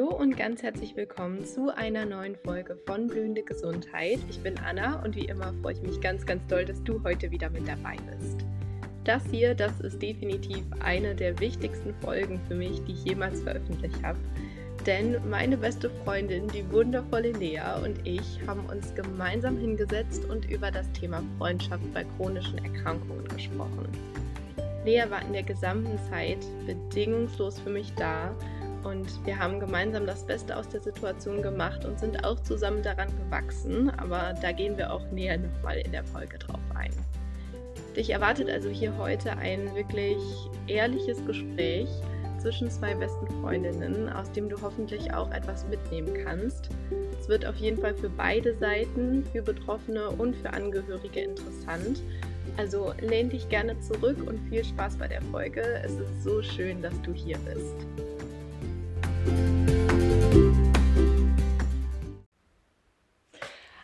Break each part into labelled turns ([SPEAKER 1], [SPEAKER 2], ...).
[SPEAKER 1] Hallo und ganz herzlich willkommen zu einer neuen Folge von Blühende Gesundheit. Ich bin Anna und wie immer freue ich mich ganz, ganz doll, dass du heute wieder mit dabei bist. Das hier, das ist definitiv eine der wichtigsten Folgen für mich, die ich jemals veröffentlicht habe. Denn meine beste Freundin, die wundervolle Lea und ich haben uns gemeinsam hingesetzt und über das Thema Freundschaft bei chronischen Erkrankungen gesprochen. Lea war in der gesamten Zeit bedingungslos für mich da und wir haben gemeinsam das Beste aus der Situation gemacht und sind auch zusammen daran gewachsen, aber da gehen wir auch näher nochmal in der Folge drauf ein. Dich erwartet also hier heute ein wirklich ehrliches Gespräch zwischen zwei besten Freundinnen, aus dem du hoffentlich auch etwas mitnehmen kannst. Es wird auf jeden Fall für beide Seiten, für Betroffene und für Angehörige interessant. Also lehn dich gerne zurück und viel Spaß bei der Folge. Es ist so schön, dass du hier bist.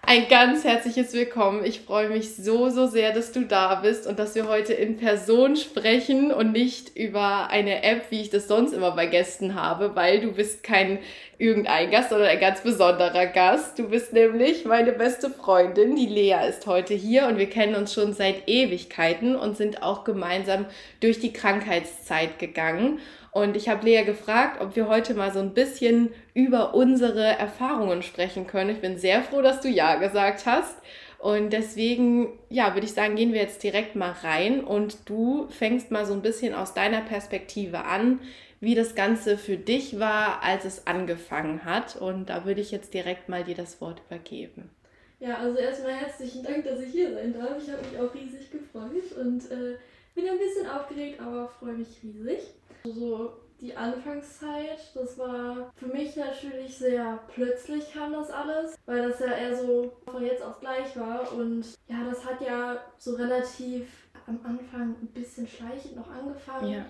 [SPEAKER 1] Ein ganz herzliches Willkommen. Ich freue mich so, so sehr, dass du da bist und dass wir heute in Person sprechen und nicht über eine App, wie ich das sonst immer bei Gästen habe, weil du bist kein irgendein Gast, sondern ein ganz besonderer Gast. Du bist nämlich meine beste Freundin. Die Lea ist heute hier und wir kennen uns schon seit Ewigkeiten und sind auch gemeinsam durch die Krankheitszeit gegangen. Und ich habe Lea gefragt, ob wir heute mal so ein bisschen über unsere Erfahrungen sprechen können. Ich bin sehr froh, dass du Ja gesagt hast. Und deswegen, ja, würde ich sagen, gehen wir jetzt direkt mal rein und du fängst mal so ein bisschen aus deiner Perspektive an, wie das Ganze für dich war, als es angefangen hat. Und da würde ich jetzt direkt mal dir das Wort übergeben.
[SPEAKER 2] Ja, also erstmal herzlichen Dank, dass ich hier sein darf. Ich habe mich auch riesig gefreut und äh, bin ein bisschen aufgeregt, aber freue mich riesig. So die Anfangszeit, das war für mich natürlich sehr plötzlich kam das alles, weil das ja eher so von jetzt auf gleich war und ja, das hat ja so relativ am Anfang ein bisschen schleichend noch angefangen. Ja.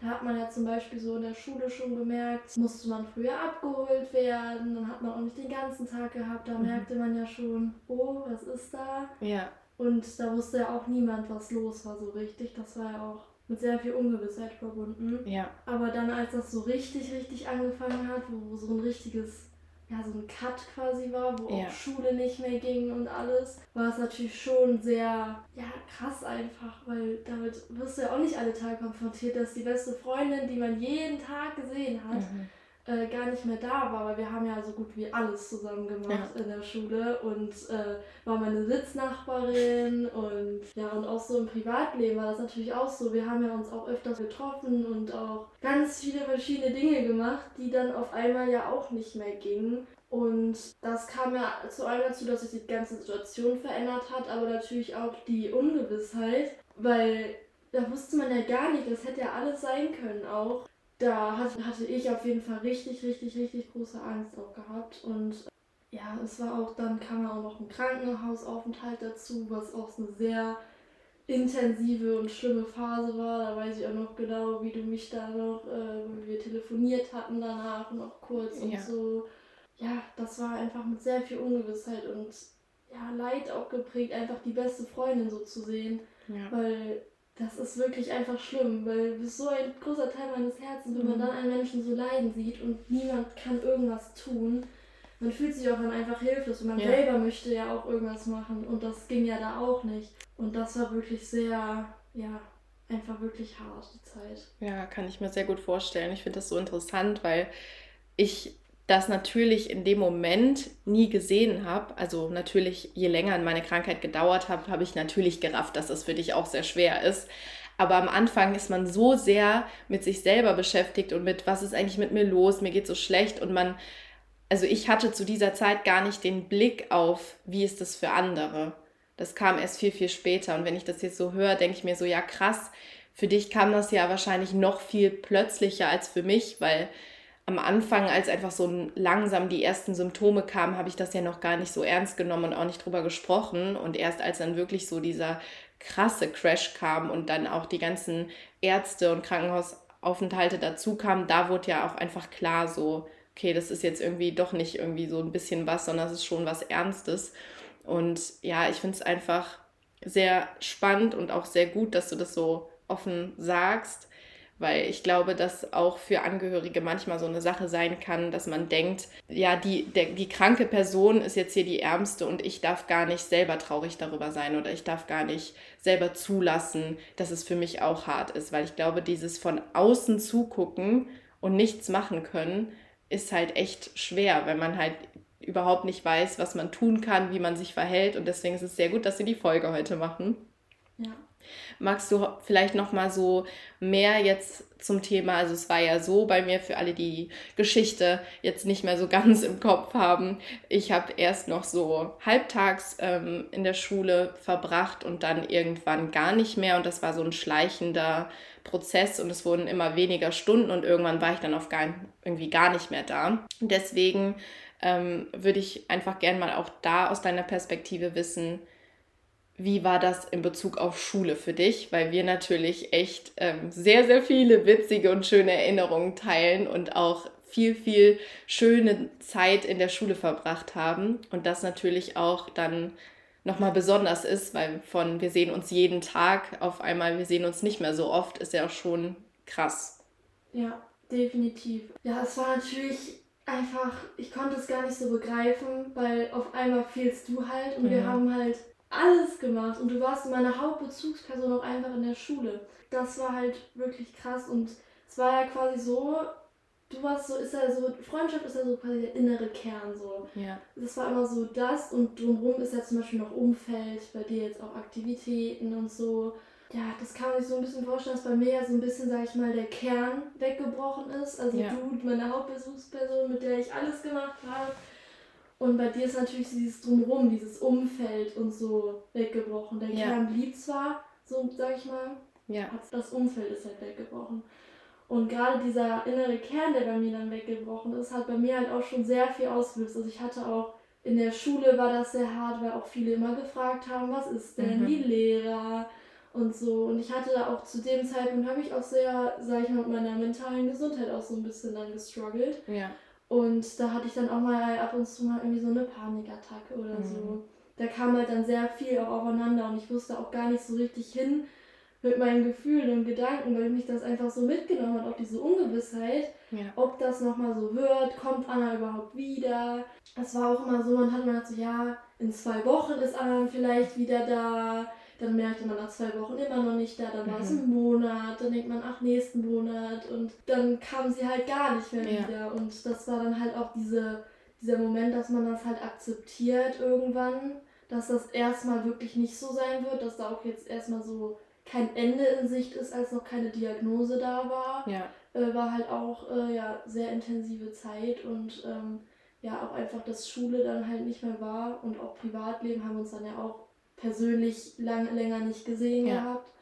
[SPEAKER 2] Da hat man ja zum Beispiel so in der Schule schon gemerkt, musste man früher abgeholt werden, dann hat man auch nicht den ganzen Tag gehabt, da mhm. merkte man ja schon, oh, was ist da? Ja. Und da wusste ja auch niemand, was los war so richtig. Das war ja auch mit sehr viel Ungewissheit verbunden. Ja. Aber dann, als das so richtig, richtig angefangen hat, wo so ein richtiges, ja, so ein Cut quasi war, wo ja. auch Schule nicht mehr ging und alles, war es natürlich schon sehr, ja, krass einfach, weil damit wirst du ja auch nicht alle Tage konfrontiert, dass die beste Freundin, die man jeden Tag gesehen hat, mhm äh, gar nicht mehr da war, weil wir haben ja so gut wie alles zusammen gemacht ja. in der Schule und äh, war meine Sitznachbarin und ja und auch so im Privatleben war das natürlich auch so. Wir haben ja uns auch öfters getroffen und auch ganz viele verschiedene Dinge gemacht, die dann auf einmal ja auch nicht mehr gingen. Und das kam ja zu allem dazu, dass sich die ganze Situation verändert hat, aber natürlich auch die Ungewissheit, weil da wusste man ja gar nicht, das hätte ja alles sein können auch da hatte ich auf jeden Fall richtig, richtig, richtig große Angst auch gehabt. Und ja, es war auch, dann kam ja auch noch ein Krankenhausaufenthalt dazu, was auch eine sehr intensive und schlimme Phase war. Da weiß ich auch noch genau, wie du mich da noch, äh, wie wir telefoniert hatten danach noch kurz und ja. so. Ja, das war einfach mit sehr viel Ungewissheit und ja, Leid auch geprägt, einfach die beste Freundin so zu sehen. Ja. Weil das ist wirklich einfach schlimm, weil du bist so ein großer Teil meines Herzens, wenn man mhm. dann einen Menschen so leiden sieht und niemand kann irgendwas tun. Man fühlt sich auch dann einfach hilflos und man ja. selber möchte ja auch irgendwas machen und das ging ja da auch nicht. Und das war wirklich sehr, ja, einfach wirklich hart, die Zeit.
[SPEAKER 1] Ja, kann ich mir sehr gut vorstellen. Ich finde das so interessant, weil ich das natürlich in dem Moment nie gesehen habe. Also natürlich, je länger meine Krankheit gedauert hat, habe ich natürlich gerafft, dass das für dich auch sehr schwer ist. Aber am Anfang ist man so sehr mit sich selber beschäftigt und mit, was ist eigentlich mit mir los, mir geht so schlecht und man, also ich hatte zu dieser Zeit gar nicht den Blick auf, wie ist das für andere. Das kam erst viel, viel später. Und wenn ich das jetzt so höre, denke ich mir so, ja krass, für dich kam das ja wahrscheinlich noch viel plötzlicher als für mich, weil am Anfang, als einfach so langsam die ersten Symptome kamen, habe ich das ja noch gar nicht so ernst genommen und auch nicht drüber gesprochen. Und erst als dann wirklich so dieser krasse Crash kam und dann auch die ganzen Ärzte und Krankenhausaufenthalte dazu kamen, da wurde ja auch einfach klar so, okay, das ist jetzt irgendwie doch nicht irgendwie so ein bisschen was, sondern es ist schon was Ernstes. Und ja, ich finde es einfach sehr spannend und auch sehr gut, dass du das so offen sagst, weil ich glaube, dass auch für Angehörige manchmal so eine Sache sein kann, dass man denkt, ja, die, der, die kranke Person ist jetzt hier die Ärmste und ich darf gar nicht selber traurig darüber sein oder ich darf gar nicht selber zulassen, dass es für mich auch hart ist, weil ich glaube, dieses von außen zugucken und nichts machen können, ist halt echt schwer, wenn man halt überhaupt nicht weiß, was man tun kann, wie man sich verhält und deswegen ist es sehr gut, dass wir die Folge heute machen.
[SPEAKER 2] Ja.
[SPEAKER 1] Magst du vielleicht noch mal so mehr jetzt zum Thema, also es war ja so bei mir für alle, die Geschichte jetzt nicht mehr so ganz im Kopf haben. Ich habe erst noch so halbtags ähm, in der Schule verbracht und dann irgendwann gar nicht mehr und das war so ein schleichender Prozess und es wurden immer weniger Stunden und irgendwann war ich dann auf gar, irgendwie gar nicht mehr da. deswegen ähm, würde ich einfach gerne mal auch da aus deiner Perspektive wissen, wie war das in Bezug auf Schule für dich? Weil wir natürlich echt ähm, sehr, sehr viele witzige und schöne Erinnerungen teilen und auch viel, viel schöne Zeit in der Schule verbracht haben. Und das natürlich auch dann nochmal besonders ist, weil von wir sehen uns jeden Tag auf einmal, wir sehen uns nicht mehr so oft, ist ja auch schon krass.
[SPEAKER 2] Ja, definitiv. Ja, es war natürlich einfach, ich konnte es gar nicht so begreifen, weil auf einmal fehlst du halt und mhm. wir haben halt alles gemacht und du warst meine Hauptbezugsperson auch einfach in der Schule. Das war halt wirklich krass und es war ja quasi so, du warst so, ist ja so, Freundschaft ist ja so quasi der innere Kern so.
[SPEAKER 1] Ja.
[SPEAKER 2] Das war immer so das und drumherum ist ja zum Beispiel noch Umfeld, bei dir jetzt auch Aktivitäten und so. Ja, das kann man sich so ein bisschen vorstellen, dass bei mir ja so ein bisschen, sag ich mal, der Kern weggebrochen ist. Also ja. du, meine Hauptbesuchsperson, mit der ich alles gemacht habe. Und bei dir ist natürlich dieses Drumherum, dieses Umfeld und so weggebrochen. Der ja. Kern blieb zwar, so sag ich mal,
[SPEAKER 1] ja.
[SPEAKER 2] das Umfeld ist halt weggebrochen. Und gerade dieser innere Kern, der bei mir dann weggebrochen ist, hat bei mir halt auch schon sehr viel ausgelöst. Also ich hatte auch in der Schule war das sehr hart, weil auch viele immer gefragt haben, was ist denn mhm. die Lehrer und so. Und ich hatte da auch zu dem Zeitpunkt, habe ich auch sehr, sag ich mal, mit meiner mentalen Gesundheit auch so ein bisschen dann gestruggelt.
[SPEAKER 1] Ja.
[SPEAKER 2] Und da hatte ich dann auch mal ab und zu mal irgendwie so eine Panikattacke oder mhm. so. Da kam halt dann sehr viel auch aufeinander und ich wusste auch gar nicht so richtig hin mit meinen Gefühlen und Gedanken, weil mich das einfach so mitgenommen hat, auch diese Ungewissheit,
[SPEAKER 1] ja.
[SPEAKER 2] ob das nochmal so wird, kommt Anna überhaupt wieder. Es war auch immer so, man hat man so, ja, in zwei Wochen ist Anna vielleicht wieder da dann merkte man nach zwei Wochen immer noch nicht da, dann war es mhm. ein Monat, dann denkt man, ach, nächsten Monat und dann kam sie halt gar nicht mehr ja. wieder. Und das war dann halt auch diese, dieser Moment, dass man das halt akzeptiert irgendwann, dass das erstmal wirklich nicht so sein wird, dass da auch jetzt erstmal so kein Ende in Sicht ist, als noch keine Diagnose da war.
[SPEAKER 1] Ja.
[SPEAKER 2] Äh, war halt auch äh, ja, sehr intensive Zeit und ähm, ja, auch einfach, dass Schule dann halt nicht mehr war und auch Privatleben haben uns dann ja auch persönlich lang, länger nicht gesehen ja. gehabt.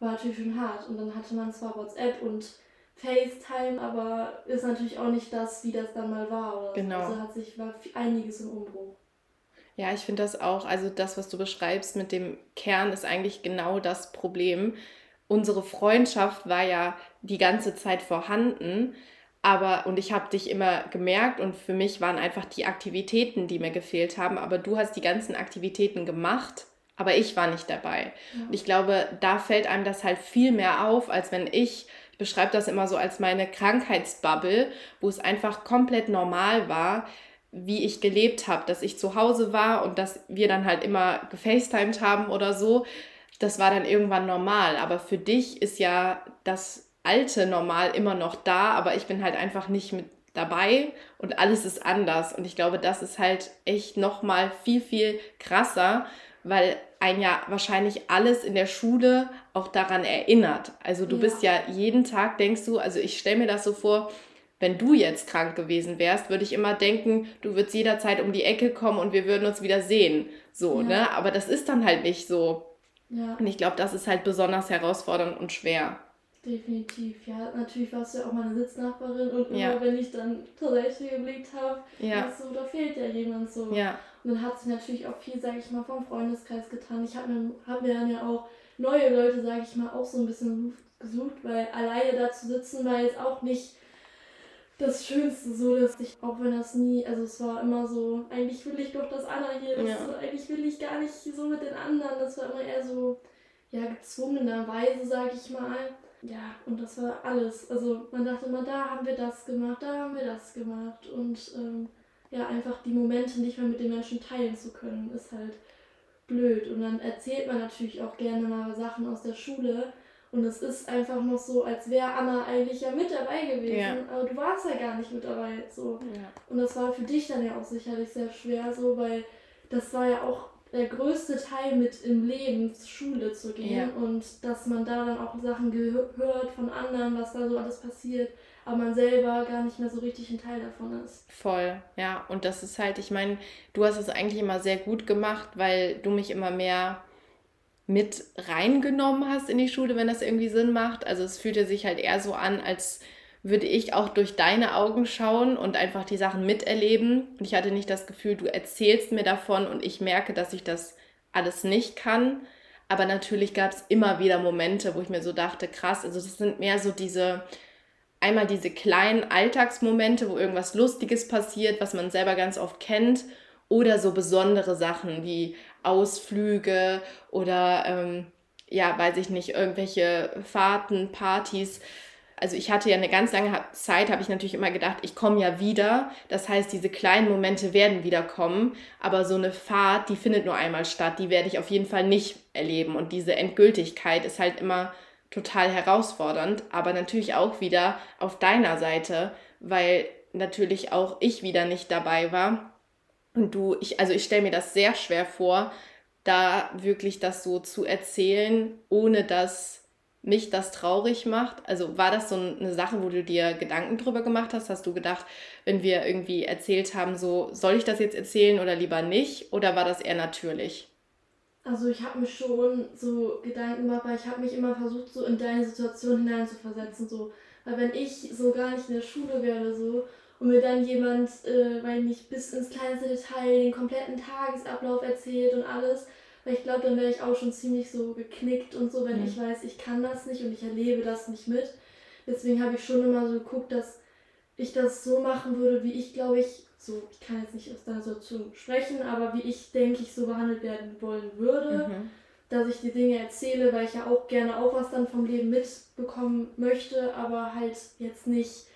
[SPEAKER 2] War natürlich schon hart. Und dann hatte man zwar WhatsApp und FaceTime, aber ist natürlich auch nicht das, wie das dann mal war. Oder
[SPEAKER 1] genau.
[SPEAKER 2] Also hat sich war einiges im Umbruch.
[SPEAKER 1] Ja, ich finde das auch, also das, was du beschreibst mit dem Kern, ist eigentlich genau das Problem. Unsere Freundschaft war ja die ganze Zeit vorhanden, aber, und ich habe dich immer gemerkt und für mich waren einfach die Aktivitäten, die mir gefehlt haben, aber du hast die ganzen Aktivitäten gemacht aber ich war nicht dabei. Ja. Und ich glaube, da fällt einem das halt viel mehr auf, als wenn ich, ich beschreibe das immer so als meine Krankheitsbubble, wo es einfach komplett normal war, wie ich gelebt habe, dass ich zu Hause war und dass wir dann halt immer gefacetimed haben oder so. Das war dann irgendwann normal. Aber für dich ist ja das alte Normal immer noch da, aber ich bin halt einfach nicht mit dabei und alles ist anders. Und ich glaube, das ist halt echt nochmal viel, viel krasser, weil ein ja wahrscheinlich alles in der Schule auch daran erinnert. Also du ja. bist ja jeden Tag, denkst du, also ich stelle mir das so vor, wenn du jetzt krank gewesen wärst, würde ich immer denken, du würdest jederzeit um die Ecke kommen und wir würden uns wieder sehen. So, ja. ne? Aber das ist dann halt nicht so.
[SPEAKER 2] Ja.
[SPEAKER 1] Und ich glaube, das ist halt besonders herausfordernd und schwer.
[SPEAKER 2] Definitiv, ja. Natürlich warst du ja auch meine Sitznachbarin und immer
[SPEAKER 1] ja.
[SPEAKER 2] wenn ich dann zur Seite geblickt habe,
[SPEAKER 1] ja.
[SPEAKER 2] so, da fehlt ja jemand so.
[SPEAKER 1] Ja.
[SPEAKER 2] Und dann hat sich natürlich auch viel, sage ich mal, vom Freundeskreis getan. Ich habe mir, hab mir dann ja auch neue Leute, sage ich mal, auch so ein bisschen gesucht, weil alleine da zu sitzen war jetzt auch nicht das Schönste, so dass ich, auch wenn das nie, also es war immer so, eigentlich will ich doch das andere hier, ja. eigentlich will ich gar nicht so mit den anderen, das war immer eher so, ja, gezwungenerweise, sage ich mal. ja, und das war alles. Also man dachte immer, da haben wir das gemacht, da haben wir das gemacht. Und ähm, ja, einfach die Momente nicht mehr mit den Menschen teilen zu können, ist halt blöd. Und dann erzählt man natürlich auch gerne mal Sachen aus der Schule. Und es ist einfach noch so, als wäre Anna eigentlich ja mit dabei gewesen. Ja. Aber du warst ja gar nicht mit dabei. So. Ja. Und das war für dich dann ja auch sicherlich sehr schwer, so, weil das war ja auch der größte Teil mit im Leben, zur Schule zu gehen. Ja. Und dass man da dann auch Sachen gehört von anderen, was da so alles passiert aber man selber gar nicht mehr so richtig ein Teil davon ist.
[SPEAKER 1] Voll, ja. Und das ist halt, ich meine, du hast es eigentlich immer sehr gut gemacht, weil du mich immer mehr mit reingenommen hast in die Schule, wenn das irgendwie Sinn macht. Also es fühlte sich halt eher so an, als würde ich auch durch deine Augen schauen und einfach die Sachen miterleben. Und ich hatte nicht das Gefühl, du erzählst mir davon und ich merke, dass ich das alles nicht kann. Aber natürlich gab es immer wieder Momente, wo ich mir so dachte, krass, also das sind mehr so diese einmal diese kleinen Alltagsmomente, wo irgendwas Lustiges passiert, was man selber ganz oft kennt, oder so besondere Sachen wie Ausflüge oder ähm, ja, weiß ich nicht, irgendwelche Fahrten, Partys. Also ich hatte ja eine ganz lange Zeit, habe ich natürlich immer gedacht, ich komme ja wieder. Das heißt, diese kleinen Momente werden wiederkommen. Aber so eine Fahrt, die findet nur einmal statt. Die werde ich auf jeden Fall nicht erleben. Und diese Endgültigkeit ist halt immer total herausfordernd, aber natürlich auch wieder auf deiner Seite, weil natürlich auch ich wieder nicht dabei war. Und du, ich, also ich stelle mir das sehr schwer vor, da wirklich das so zu erzählen, ohne dass mich das traurig macht. Also war das so eine Sache, wo du dir Gedanken drüber gemacht hast? Hast du gedacht, wenn wir irgendwie erzählt haben, so soll ich das jetzt erzählen oder lieber nicht? Oder war das eher natürlich?
[SPEAKER 2] Also ich habe mir schon so Gedanken gemacht, weil ich habe mich immer versucht, so in deine Situation hineinzuversetzen. So. Weil wenn ich so gar nicht in der Schule wäre so und mir dann jemand, äh, weil nicht bis ins kleinste Detail den kompletten Tagesablauf erzählt und alles, weil ich glaube, dann wäre ich auch schon ziemlich so geknickt und so, wenn mhm. ich weiß, ich kann das nicht und ich erlebe das nicht mit. Deswegen habe ich schon immer so geguckt, dass ich das so machen würde, wie ich, glaube ich, so, ich kann jetzt nicht aus deiner Situation sprechen, aber wie ich denke, ich so behandelt werden wollen würde, mhm. dass ich die Dinge erzähle, weil ich ja auch gerne auch was dann vom Leben mitbekommen möchte, aber halt jetzt nicht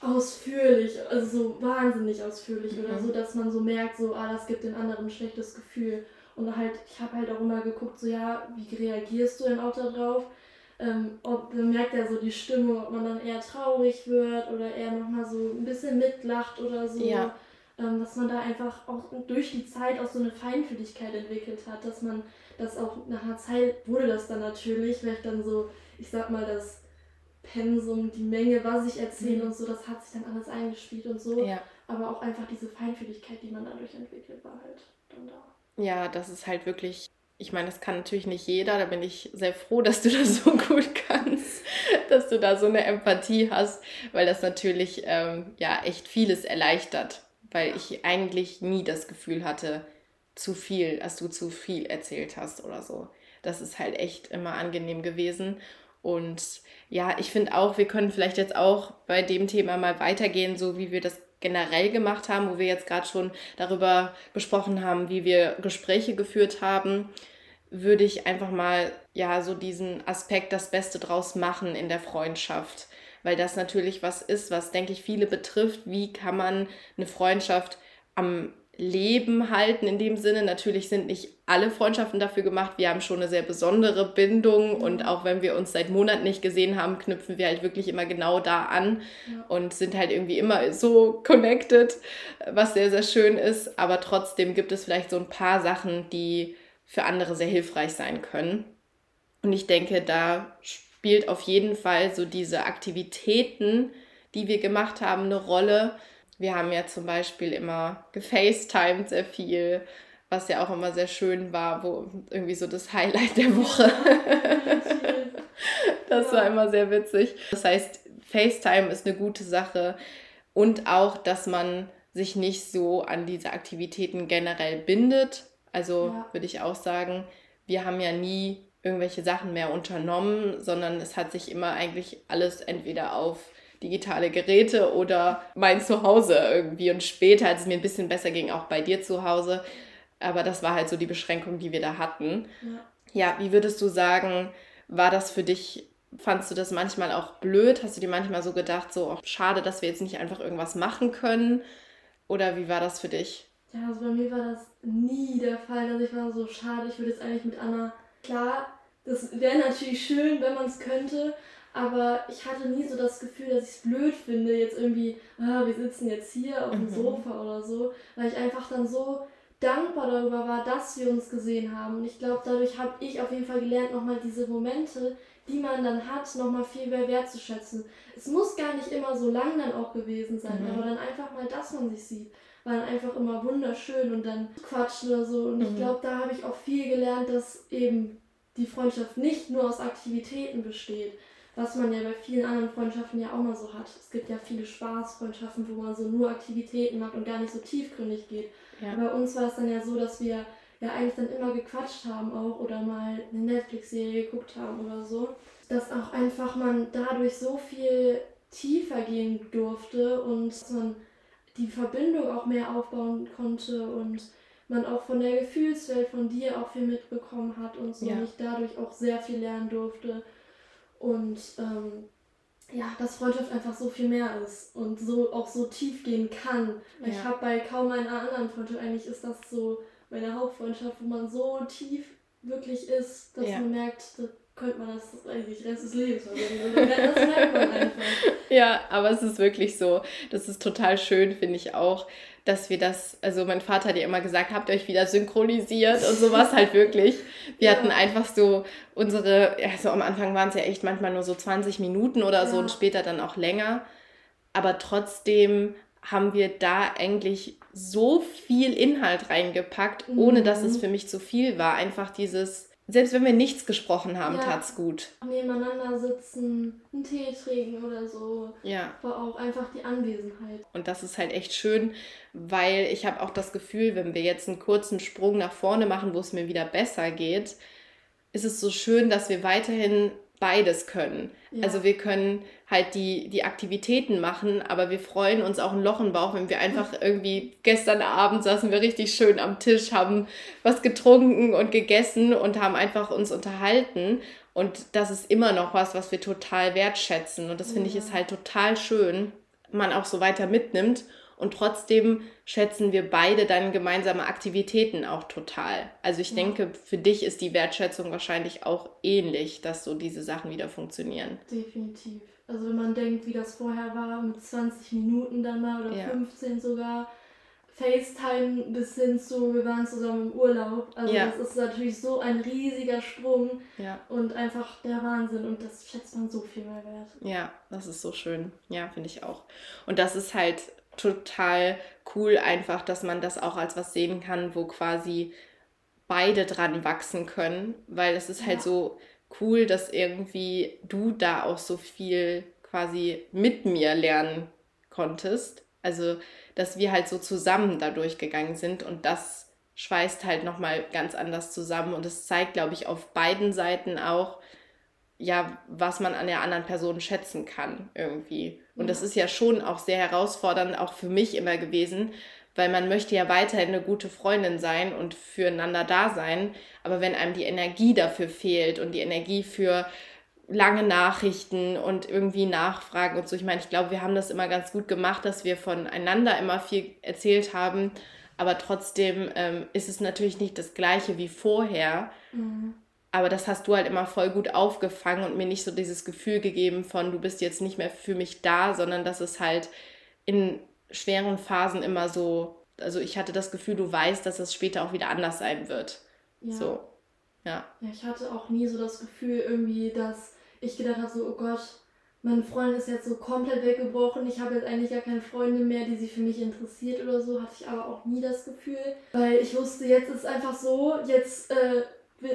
[SPEAKER 2] ausführlich, also so wahnsinnig ausführlich mhm. oder so, dass man so merkt, so, ah, das gibt den anderen ein schlechtes Gefühl. Und halt, ich habe halt auch immer geguckt, so, ja, wie reagierst du denn auch darauf? Ähm, ob, man merkt ja so die Stimme, ob man dann eher traurig wird oder eher nochmal so ein bisschen mitlacht oder so. Ja. Ähm, dass man da einfach auch durch die Zeit auch so eine Feinfühligkeit entwickelt hat, dass man das auch nach einer Zeit wurde das dann natürlich, vielleicht dann so, ich sag mal, das Pensum, die Menge, was ich erzähle mhm. und so, das hat sich dann alles eingespielt und so. Ja. Aber auch einfach diese Feinfühligkeit, die man dadurch entwickelt, war halt dann da.
[SPEAKER 1] Ja, das ist halt wirklich ich meine, das kann natürlich nicht jeder, da bin ich sehr froh, dass du das so gut kannst, dass du da so eine Empathie hast, weil das natürlich ähm, ja echt vieles erleichtert, weil ich eigentlich nie das Gefühl hatte, zu viel, dass du zu viel erzählt hast oder so. Das ist halt echt immer angenehm gewesen. Und ja, ich finde auch, wir können vielleicht jetzt auch bei dem Thema mal weitergehen, so wie wir das generell gemacht haben, wo wir jetzt gerade schon darüber gesprochen haben, wie wir Gespräche geführt haben, würde ich einfach mal ja so diesen Aspekt das Beste draus machen in der Freundschaft, weil das natürlich was ist, was denke ich viele betrifft. Wie kann man eine Freundschaft am Leben halten in dem Sinne. Natürlich sind nicht alle Freundschaften dafür gemacht. Wir haben schon eine sehr besondere Bindung mhm. und auch wenn wir uns seit Monaten nicht gesehen haben, knüpfen wir halt wirklich immer genau da an ja. und sind halt irgendwie immer so connected, was sehr, sehr schön ist. Aber trotzdem gibt es vielleicht so ein paar Sachen, die für andere sehr hilfreich sein können. Und ich denke, da spielt auf jeden Fall so diese Aktivitäten, die wir gemacht haben, eine Rolle wir haben ja zum Beispiel immer gefacetimed sehr viel, was ja auch immer sehr schön war, wo irgendwie so das Highlight der Woche. das war immer sehr witzig. Das heißt, FaceTime ist eine gute Sache und auch, dass man sich nicht so an diese Aktivitäten generell bindet. Also ja. würde ich auch sagen, wir haben ja nie irgendwelche Sachen mehr unternommen, sondern es hat sich immer eigentlich alles entweder auf digitale Geräte oder mein Zuhause irgendwie. Und später, als es mir ein bisschen besser ging, auch bei dir zu Hause. Aber das war halt so die Beschränkung, die wir da hatten. Ja, ja wie würdest du sagen, war das für dich Fandst du das manchmal auch blöd? Hast du dir manchmal so gedacht, so oh, schade, dass wir jetzt nicht einfach irgendwas machen können? Oder wie war das für dich?
[SPEAKER 2] Ja, also bei mir war das nie der Fall, dass ich war so schade, ich würde jetzt eigentlich mit Anna. Klar, das wäre natürlich schön, wenn man es könnte, aber ich hatte nie so das Gefühl, dass ich es blöd finde, jetzt irgendwie, ah, wir sitzen jetzt hier auf dem mhm. Sofa oder so, weil ich einfach dann so dankbar darüber war, dass wir uns gesehen haben. Und ich glaube, dadurch habe ich auf jeden Fall gelernt, nochmal diese Momente, die man dann hat, nochmal viel mehr wertzuschätzen. Es muss gar nicht immer so lang dann auch gewesen sein, mhm. aber dann einfach mal, dass man sich sieht, war dann einfach immer wunderschön und dann quatschen oder so. Und mhm. ich glaube, da habe ich auch viel gelernt, dass eben die Freundschaft nicht nur aus Aktivitäten besteht, was man ja bei vielen anderen Freundschaften ja auch mal so hat. Es gibt ja viele Spaßfreundschaften, wo man so nur Aktivitäten macht und gar nicht so tiefgründig geht. Ja. Bei uns war es dann ja so, dass wir ja eigentlich dann immer gequatscht haben auch oder mal eine Netflix-Serie geguckt haben oder so. Dass auch einfach man dadurch so viel tiefer gehen durfte und dass man die Verbindung auch mehr aufbauen konnte und man auch von der Gefühlswelt von dir auch viel mitbekommen hat und so ja. und ich dadurch auch sehr viel lernen durfte. Und ähm, ja, dass Freundschaft einfach so viel mehr ist und so auch so tief gehen kann. Ja. Ich habe bei kaum einer anderen Freundschaft, eigentlich ist das so meine Hauptfreundschaft, wo man so tief wirklich ist, dass ja. man merkt, da könnte man das eigentlich Rest des Lebens verbinden. Das merkt man einfach.
[SPEAKER 1] Ja, aber es ist wirklich so. Das ist total schön, finde ich auch, dass wir das, also mein Vater hat ja immer gesagt, habt ihr euch wieder synchronisiert und sowas halt wirklich. Wir ja. hatten einfach so unsere, also am Anfang waren es ja echt manchmal nur so 20 Minuten oder so und später dann auch länger. Aber trotzdem haben wir da eigentlich so viel Inhalt reingepackt, ohne mhm. dass es mhm. für mich zu viel war. Einfach dieses, selbst wenn wir nichts gesprochen haben, ja. tat's gut.
[SPEAKER 2] Nebeneinander sitzen, einen Tee trinken oder so. Ja. War auch einfach die Anwesenheit.
[SPEAKER 1] Und das ist halt echt schön, weil ich habe auch das Gefühl, wenn wir jetzt einen kurzen Sprung nach vorne machen, wo es mir wieder besser geht, ist es so schön, dass wir weiterhin beides können. Ja. Also wir können halt die, die Aktivitäten machen, aber wir freuen uns auch ein Loch im Bauch, wenn wir einfach irgendwie gestern Abend saßen wir richtig schön am Tisch, haben was getrunken und gegessen und haben einfach uns unterhalten. Und das ist immer noch was, was wir total wertschätzen. Und das finde ich ist halt total schön, man auch so weiter mitnimmt. Und trotzdem schätzen wir beide dann gemeinsame Aktivitäten auch total. Also ich ja. denke, für dich ist die Wertschätzung wahrscheinlich auch ähnlich, dass so diese Sachen wieder funktionieren.
[SPEAKER 2] Definitiv. Also wenn man denkt, wie das vorher war, mit 20 Minuten dann mal oder ja. 15 sogar, FaceTime bis hin zu, wir waren zusammen im Urlaub. Also ja. das ist natürlich so ein riesiger Sprung ja. und einfach der Wahnsinn und das schätzt man so viel mehr wert.
[SPEAKER 1] Ja, das ist so schön. Ja, finde ich auch. Und das ist halt total cool einfach, dass man das auch als was sehen kann, wo quasi beide dran wachsen können, weil es ist halt ja. halt so cool, dass irgendwie du da auch so viel quasi mit mir lernen konntest. Also, dass wir halt so zusammen da durchgegangen sind und das schweißt halt nochmal ganz anders zusammen und es zeigt, glaube ich, auf beiden Seiten auch, ja, was man an der anderen Person schätzen kann irgendwie. Und das ist ja schon auch sehr herausfordernd, auch für mich immer gewesen, weil man möchte ja weiterhin eine gute Freundin sein und füreinander da sein. Aber wenn einem die Energie dafür fehlt und die Energie für lange Nachrichten und irgendwie Nachfragen und so. Ich meine, ich glaube, wir haben das immer ganz gut gemacht, dass wir voneinander immer viel erzählt haben. Aber trotzdem ähm, ist es natürlich nicht das gleiche wie vorher. Mhm. Aber das hast du halt immer voll gut aufgefangen und mir nicht so dieses Gefühl gegeben von, du bist jetzt nicht mehr für mich da, sondern dass es halt in schweren Phasen immer so, also ich hatte das Gefühl, du weißt, dass es später auch wieder anders sein wird. Ja. So, ja.
[SPEAKER 2] Ja, ich hatte auch nie so das Gefühl irgendwie, dass ich gedacht habe, so, oh Gott, meine Freundin ist jetzt so komplett weggebrochen. Ich habe jetzt eigentlich gar keine Freundin mehr, die sich für mich interessiert oder so. Hatte ich aber auch nie das Gefühl. Weil ich wusste, jetzt ist einfach so, jetzt äh,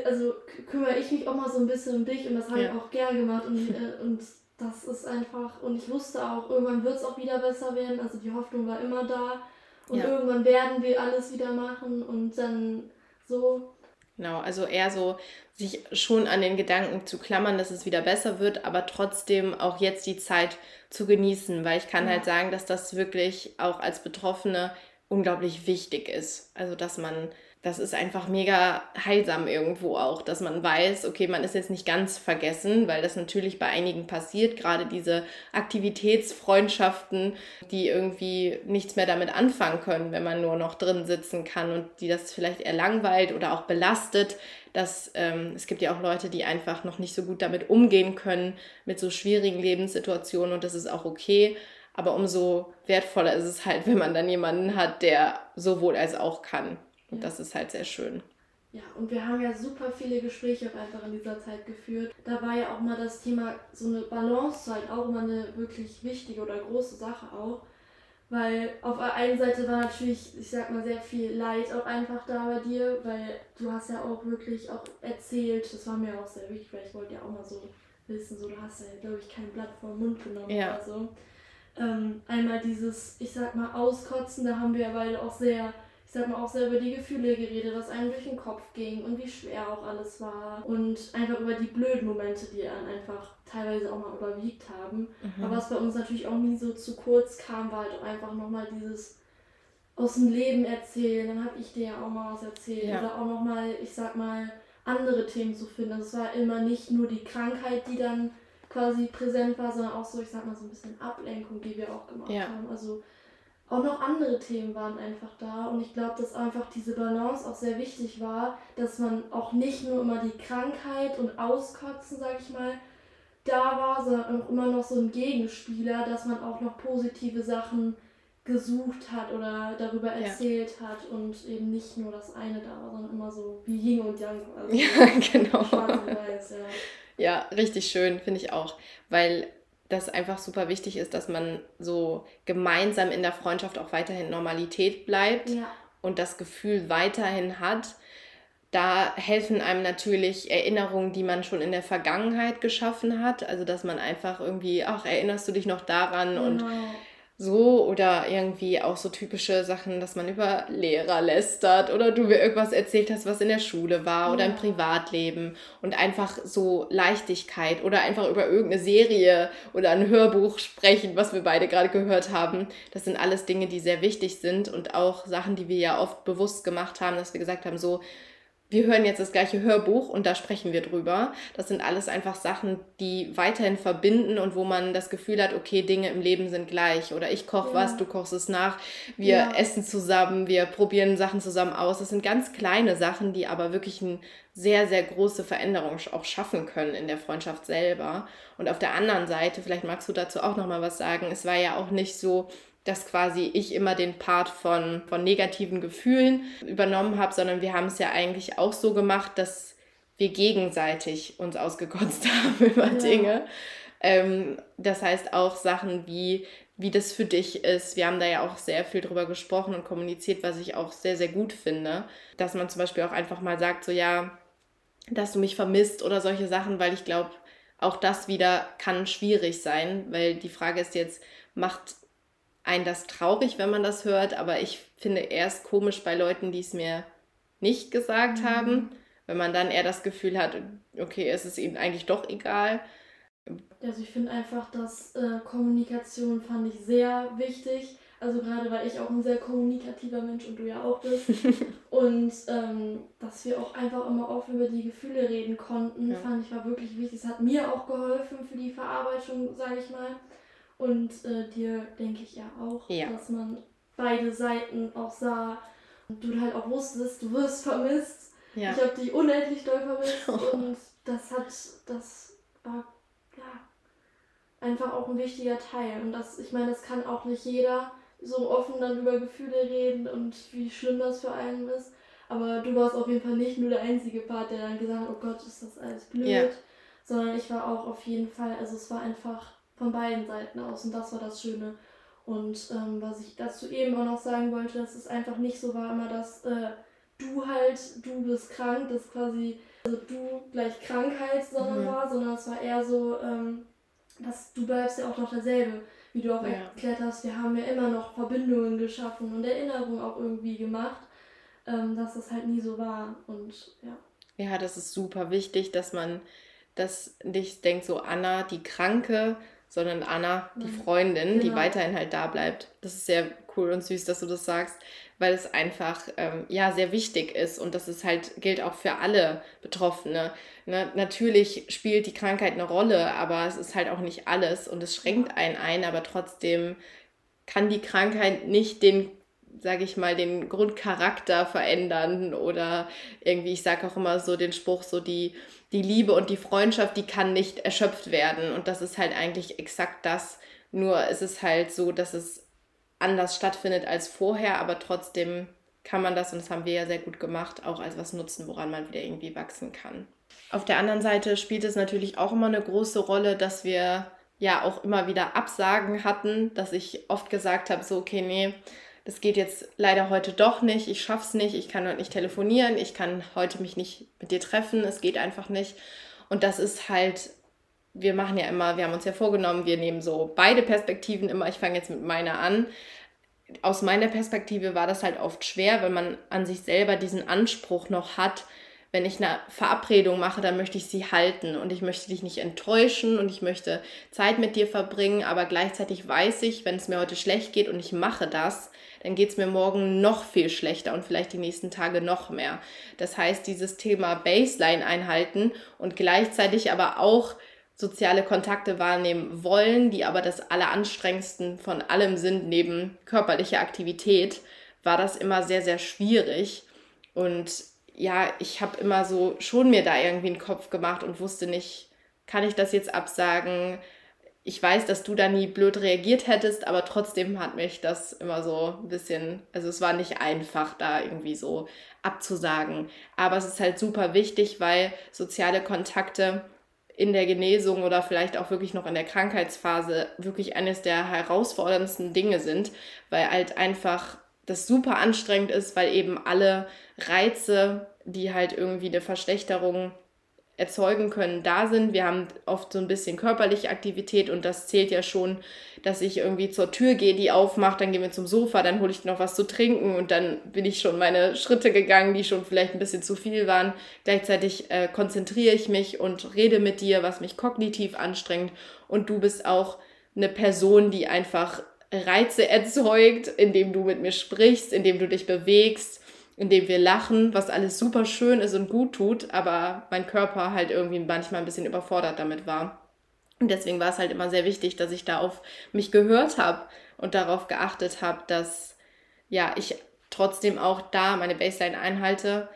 [SPEAKER 2] also kümmere ich mich auch mal so ein bisschen um dich und das habe ja. ich auch gern gemacht und, äh, und das ist einfach, und ich wusste auch, irgendwann wird es auch wieder besser werden, also die Hoffnung war immer da und ja. irgendwann werden wir alles wieder machen und dann so.
[SPEAKER 1] Genau, also eher so sich schon an den Gedanken zu klammern, dass es wieder besser wird, aber trotzdem auch jetzt die Zeit zu genießen, weil ich kann ja. halt sagen, dass das wirklich auch als Betroffene unglaublich wichtig ist. Also dass man das ist einfach mega heilsam irgendwo auch, dass man weiß, okay, man ist jetzt nicht ganz vergessen, weil das natürlich bei einigen passiert, gerade diese Aktivitätsfreundschaften, die irgendwie nichts mehr damit anfangen können, wenn man nur noch drin sitzen kann und die das vielleicht eher langweilt oder auch belastet. Dass, ähm, es gibt ja auch Leute, die einfach noch nicht so gut damit umgehen können, mit so schwierigen Lebenssituationen und das ist auch okay. Aber umso wertvoller ist es halt, wenn man dann jemanden hat, der sowohl als auch kann. Und ja. das ist halt sehr schön.
[SPEAKER 2] Ja, und wir haben ja super viele Gespräche auch einfach in dieser Zeit geführt. Da war ja auch mal das Thema, so eine Balance halt auch immer eine wirklich wichtige oder große Sache auch. Weil auf der einen Seite war natürlich, ich sag mal, sehr viel Leid auch einfach da bei dir, weil du hast ja auch wirklich auch erzählt, das war mir auch sehr wichtig, weil ich wollte ja auch mal so wissen, so du hast ja, glaube ich, kein Blatt vor den Mund genommen ja. oder so. Ähm, einmal dieses, ich sag mal, Auskotzen, da haben wir ja beide auch sehr sag mal, auch sehr über die Gefühle geredet, was einem durch den Kopf ging und wie schwer auch alles war. Und einfach über die blöden Momente, die dann einfach teilweise auch mal überwiegt haben. Mhm. Aber was bei uns natürlich auch nie so zu kurz kam, war halt auch einfach nochmal dieses aus dem Leben erzählen. Dann habe ich dir ja auch mal was erzählt. Ja. Oder auch nochmal, ich sag mal, andere Themen zu finden. Also es war immer nicht nur die Krankheit, die dann quasi präsent war, sondern auch so, ich sag mal, so ein bisschen Ablenkung, die wir auch gemacht ja. haben. Also auch noch andere Themen waren einfach da und ich glaube, dass einfach diese Balance auch sehr wichtig war, dass man auch nicht nur immer die Krankheit und Auskotzen, sag ich mal, da war, sondern auch immer noch so ein Gegenspieler, dass man auch noch positive Sachen gesucht hat oder darüber erzählt ja. hat und eben nicht nur das eine da war, sondern immer so wie Yin und Yang. Also ja, genau.
[SPEAKER 1] Weiß, ja. ja, richtig schön, finde ich auch. Weil das einfach super wichtig ist, dass man so gemeinsam in der Freundschaft auch weiterhin Normalität bleibt ja. und das Gefühl weiterhin hat. Da helfen einem natürlich Erinnerungen, die man schon in der Vergangenheit geschaffen hat. Also, dass man einfach irgendwie, ach, erinnerst du dich noch daran? Genau. Und so oder irgendwie auch so typische Sachen, dass man über Lehrer lästert oder du mir irgendwas erzählt hast, was in der Schule war oder im Privatleben und einfach so Leichtigkeit oder einfach über irgendeine Serie oder ein Hörbuch sprechen, was wir beide gerade gehört haben. Das sind alles Dinge, die sehr wichtig sind und auch Sachen, die wir ja oft bewusst gemacht haben, dass wir gesagt haben, so wir hören jetzt das gleiche Hörbuch und da sprechen wir drüber. Das sind alles einfach Sachen, die weiterhin verbinden und wo man das Gefühl hat, okay, Dinge im Leben sind gleich. Oder ich koche ja. was, du kochst es nach. Wir ja. essen zusammen, wir probieren Sachen zusammen aus. Das sind ganz kleine Sachen, die aber wirklich eine sehr, sehr große Veränderung auch schaffen können in der Freundschaft selber. Und auf der anderen Seite, vielleicht magst du dazu auch nochmal was sagen, es war ja auch nicht so, dass quasi ich immer den Part von, von negativen Gefühlen übernommen habe, sondern wir haben es ja eigentlich auch so gemacht, dass wir gegenseitig uns ausgekotzt haben über ja. Dinge. Ähm, das heißt auch Sachen wie, wie das für dich ist. Wir haben da ja auch sehr viel drüber gesprochen und kommuniziert, was ich auch sehr, sehr gut finde. Dass man zum Beispiel auch einfach mal sagt, so ja, dass du mich vermisst oder solche Sachen, weil ich glaube, auch das wieder kann schwierig sein, weil die Frage ist jetzt, macht ein das traurig, wenn man das hört, aber ich finde erst komisch bei Leuten, die es mir nicht gesagt mhm. haben, wenn man dann eher das Gefühl hat, okay, es ist ihnen eigentlich doch egal.
[SPEAKER 2] Also ich finde einfach, dass äh, Kommunikation fand ich sehr wichtig. Also gerade weil ich auch ein sehr kommunikativer Mensch und du ja auch bist. und ähm, dass wir auch einfach immer offen über die Gefühle reden konnten, ja. fand ich war wirklich wichtig. Es hat mir auch geholfen für die Verarbeitung, sage ich mal. Und äh, dir denke ich ja auch, ja. dass man beide Seiten auch sah und du halt auch wusstest, du wirst vermisst. Ja. Ich habe dich unendlich doll vermisst oh. und das hat, das war ja einfach auch ein wichtiger Teil. Und das, ich meine, das kann auch nicht jeder so offen dann über Gefühle reden und wie schlimm das für einen ist. Aber du warst auf jeden Fall nicht nur der einzige Part, der dann gesagt hat, oh Gott, ist das alles blöd. Ja. Sondern ich war auch auf jeden Fall, also es war einfach von beiden Seiten aus. Und das war das Schöne. Und ähm, was ich dazu eben auch noch sagen wollte, dass es einfach nicht so war, immer, dass äh, du halt, du bist krank, dass quasi also du gleich Krankheit, sondern mhm. war, sondern es war eher so, ähm, dass du bleibst ja auch noch derselbe, wie du auch ja. erklärt hast. Wir haben ja immer noch Verbindungen geschaffen und Erinnerungen auch irgendwie gemacht, ähm, dass das halt nie so war. Und ja.
[SPEAKER 1] Ja, das ist super wichtig, dass man das nicht denkt, so Anna, die Kranke, sondern Anna, die Freundin, genau. die weiterhin halt da bleibt. Das ist sehr cool und süß, dass du das sagst, weil es einfach ähm, ja sehr wichtig ist und das ist halt gilt auch für alle Betroffene. Ne? Natürlich spielt die Krankheit eine Rolle, aber es ist halt auch nicht alles und es schränkt einen ein, aber trotzdem kann die Krankheit nicht den sage ich mal, den Grundcharakter verändern oder irgendwie, ich sage auch immer so den Spruch, so die, die Liebe und die Freundschaft, die kann nicht erschöpft werden. Und das ist halt eigentlich exakt das. Nur ist es halt so, dass es anders stattfindet als vorher, aber trotzdem kann man das, und das haben wir ja sehr gut gemacht, auch als was nutzen, woran man wieder irgendwie wachsen kann. Auf der anderen Seite spielt es natürlich auch immer eine große Rolle, dass wir ja auch immer wieder Absagen hatten, dass ich oft gesagt habe, so, okay, nee, das geht jetzt leider heute doch nicht, ich schaff's nicht, ich kann heute nicht telefonieren, ich kann heute mich nicht mit dir treffen, es geht einfach nicht. Und das ist halt, wir machen ja immer, wir haben uns ja vorgenommen, wir nehmen so beide Perspektiven immer, ich fange jetzt mit meiner an. Aus meiner Perspektive war das halt oft schwer, wenn man an sich selber diesen Anspruch noch hat, wenn ich eine Verabredung mache, dann möchte ich sie halten und ich möchte dich nicht enttäuschen und ich möchte Zeit mit dir verbringen, aber gleichzeitig weiß ich, wenn es mir heute schlecht geht und ich mache das, dann geht es mir morgen noch viel schlechter und vielleicht die nächsten Tage noch mehr. Das heißt, dieses Thema Baseline einhalten und gleichzeitig aber auch soziale Kontakte wahrnehmen wollen, die aber das Alleranstrengendsten von allem sind, neben körperlicher Aktivität, war das immer sehr, sehr schwierig. Und ja, ich habe immer so schon mir da irgendwie einen Kopf gemacht und wusste nicht, kann ich das jetzt absagen? ich weiß, dass du da nie blöd reagiert hättest, aber trotzdem hat mich das immer so ein bisschen, also es war nicht einfach, da irgendwie so abzusagen. Aber es ist halt super wichtig, weil soziale Kontakte in der Genesung oder vielleicht auch wirklich noch in der Krankheitsphase wirklich eines der herausforderndsten Dinge sind, weil halt einfach das super anstrengend ist, weil eben alle Reize, die halt irgendwie eine Verschlechterung erzeugen können, da sind. Wir haben oft so ein bisschen körperliche Aktivität und das zählt ja schon, dass ich irgendwie zur Tür gehe, die aufmacht, dann gehen wir zum Sofa, dann hole ich noch was zu trinken und dann bin ich schon meine Schritte gegangen, die schon vielleicht ein bisschen zu viel waren. Gleichzeitig äh, konzentriere ich mich und rede mit dir, was mich kognitiv anstrengt und du bist auch eine Person, die einfach Reize erzeugt, indem du mit mir sprichst, indem du dich bewegst in dem wir lachen, was alles super schön ist und gut tut, aber mein Körper halt irgendwie manchmal ein bisschen überfordert damit war. Und deswegen war es halt immer sehr wichtig, dass ich da auf mich gehört habe und darauf geachtet habe, dass ja, ich trotzdem auch da meine Baseline einhalte.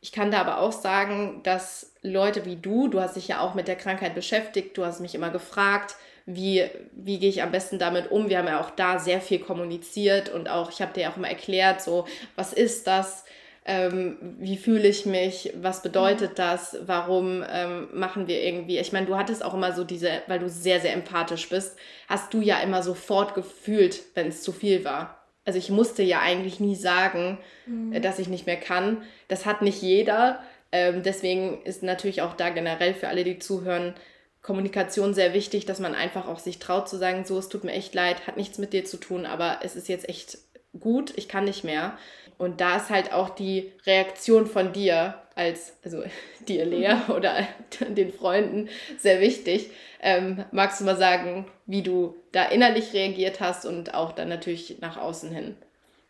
[SPEAKER 1] Ich kann da aber auch sagen, dass Leute wie du, du hast dich ja auch mit der Krankheit beschäftigt, du hast mich immer gefragt, wie, wie gehe ich am besten damit um. Wir haben ja auch da sehr viel kommuniziert und auch, ich habe dir auch immer erklärt, so, was ist das? Ähm, wie fühle ich mich, was bedeutet mhm. das, warum ähm, machen wir irgendwie, ich meine, du hattest auch immer so diese, weil du sehr, sehr empathisch bist, hast du ja immer sofort gefühlt, wenn es zu viel war. Also ich musste ja eigentlich nie sagen, mhm. dass ich nicht mehr kann. Das hat nicht jeder. Ähm, deswegen ist natürlich auch da generell für alle, die zuhören, Kommunikation sehr wichtig, dass man einfach auch sich traut zu sagen, so, es tut mir echt leid, hat nichts mit dir zu tun, aber es ist jetzt echt gut, ich kann nicht mehr. Und da ist halt auch die Reaktion von dir als, also dir Lea mhm. oder den Freunden sehr wichtig. Ähm, magst du mal sagen, wie du da innerlich reagiert hast und auch dann natürlich nach außen hin?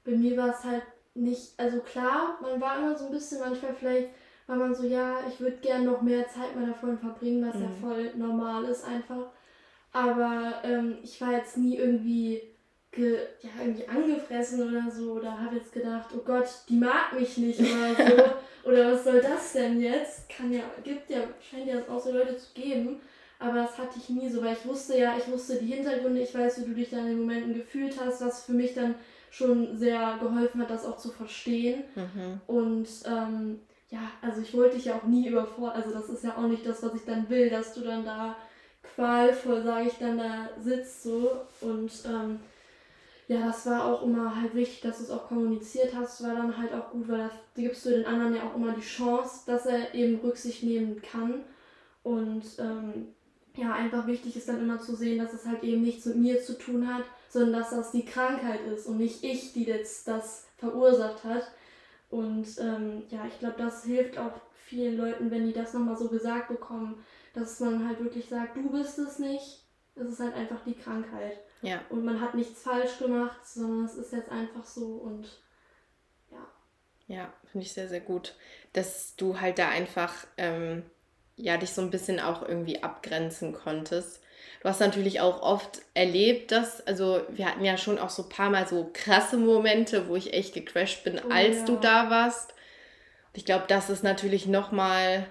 [SPEAKER 2] Bei mir war es halt nicht, also klar, man war immer so ein bisschen manchmal vielleicht war man so, ja, ich würde gerne noch mehr Zeit mit meiner Freundin verbringen, was mhm. ja voll normal ist einfach. Aber ähm, ich war jetzt nie irgendwie, ge, ja, irgendwie angefressen oder so oder habe jetzt gedacht, oh Gott, die mag mich nicht oder so. oder was soll das denn jetzt? Kann ja, gibt ja, scheint ja auch so Leute zu geben. Aber das hatte ich nie so, weil ich wusste ja, ich wusste die Hintergründe, ich weiß, wie du dich dann in den Momenten gefühlt hast, was für mich dann schon sehr geholfen hat, das auch zu verstehen. Mhm. Und ähm, ja, also ich wollte dich ja auch nie überfordern. Also das ist ja auch nicht das, was ich dann will, dass du dann da qualvoll, sage ich, dann da sitzt so. Und ähm, ja, das war auch immer halt wichtig, dass du es auch kommuniziert hast. War dann halt auch gut, weil das gibst du den anderen ja auch immer die Chance, dass er eben Rücksicht nehmen kann. Und ähm, ja, einfach wichtig ist dann immer zu sehen, dass es halt eben nichts mit mir zu tun hat, sondern dass das die Krankheit ist und nicht ich, die jetzt das verursacht hat. Und ähm, ja, ich glaube, das hilft auch vielen Leuten, wenn die das nochmal so gesagt bekommen, dass man halt wirklich sagt, du bist es nicht, Es ist halt einfach die Krankheit.
[SPEAKER 1] Ja.
[SPEAKER 2] Und man hat nichts falsch gemacht, sondern es ist jetzt einfach so und ja.
[SPEAKER 1] Ja, finde ich sehr, sehr gut, dass du halt da einfach ähm, ja, dich so ein bisschen auch irgendwie abgrenzen konntest. Du hast natürlich auch oft erlebt, dass, also wir hatten ja schon auch so ein paar Mal so krasse Momente, wo ich echt gecrashed bin, oh, als ja. du da warst. Und ich glaube, das ist natürlich nochmal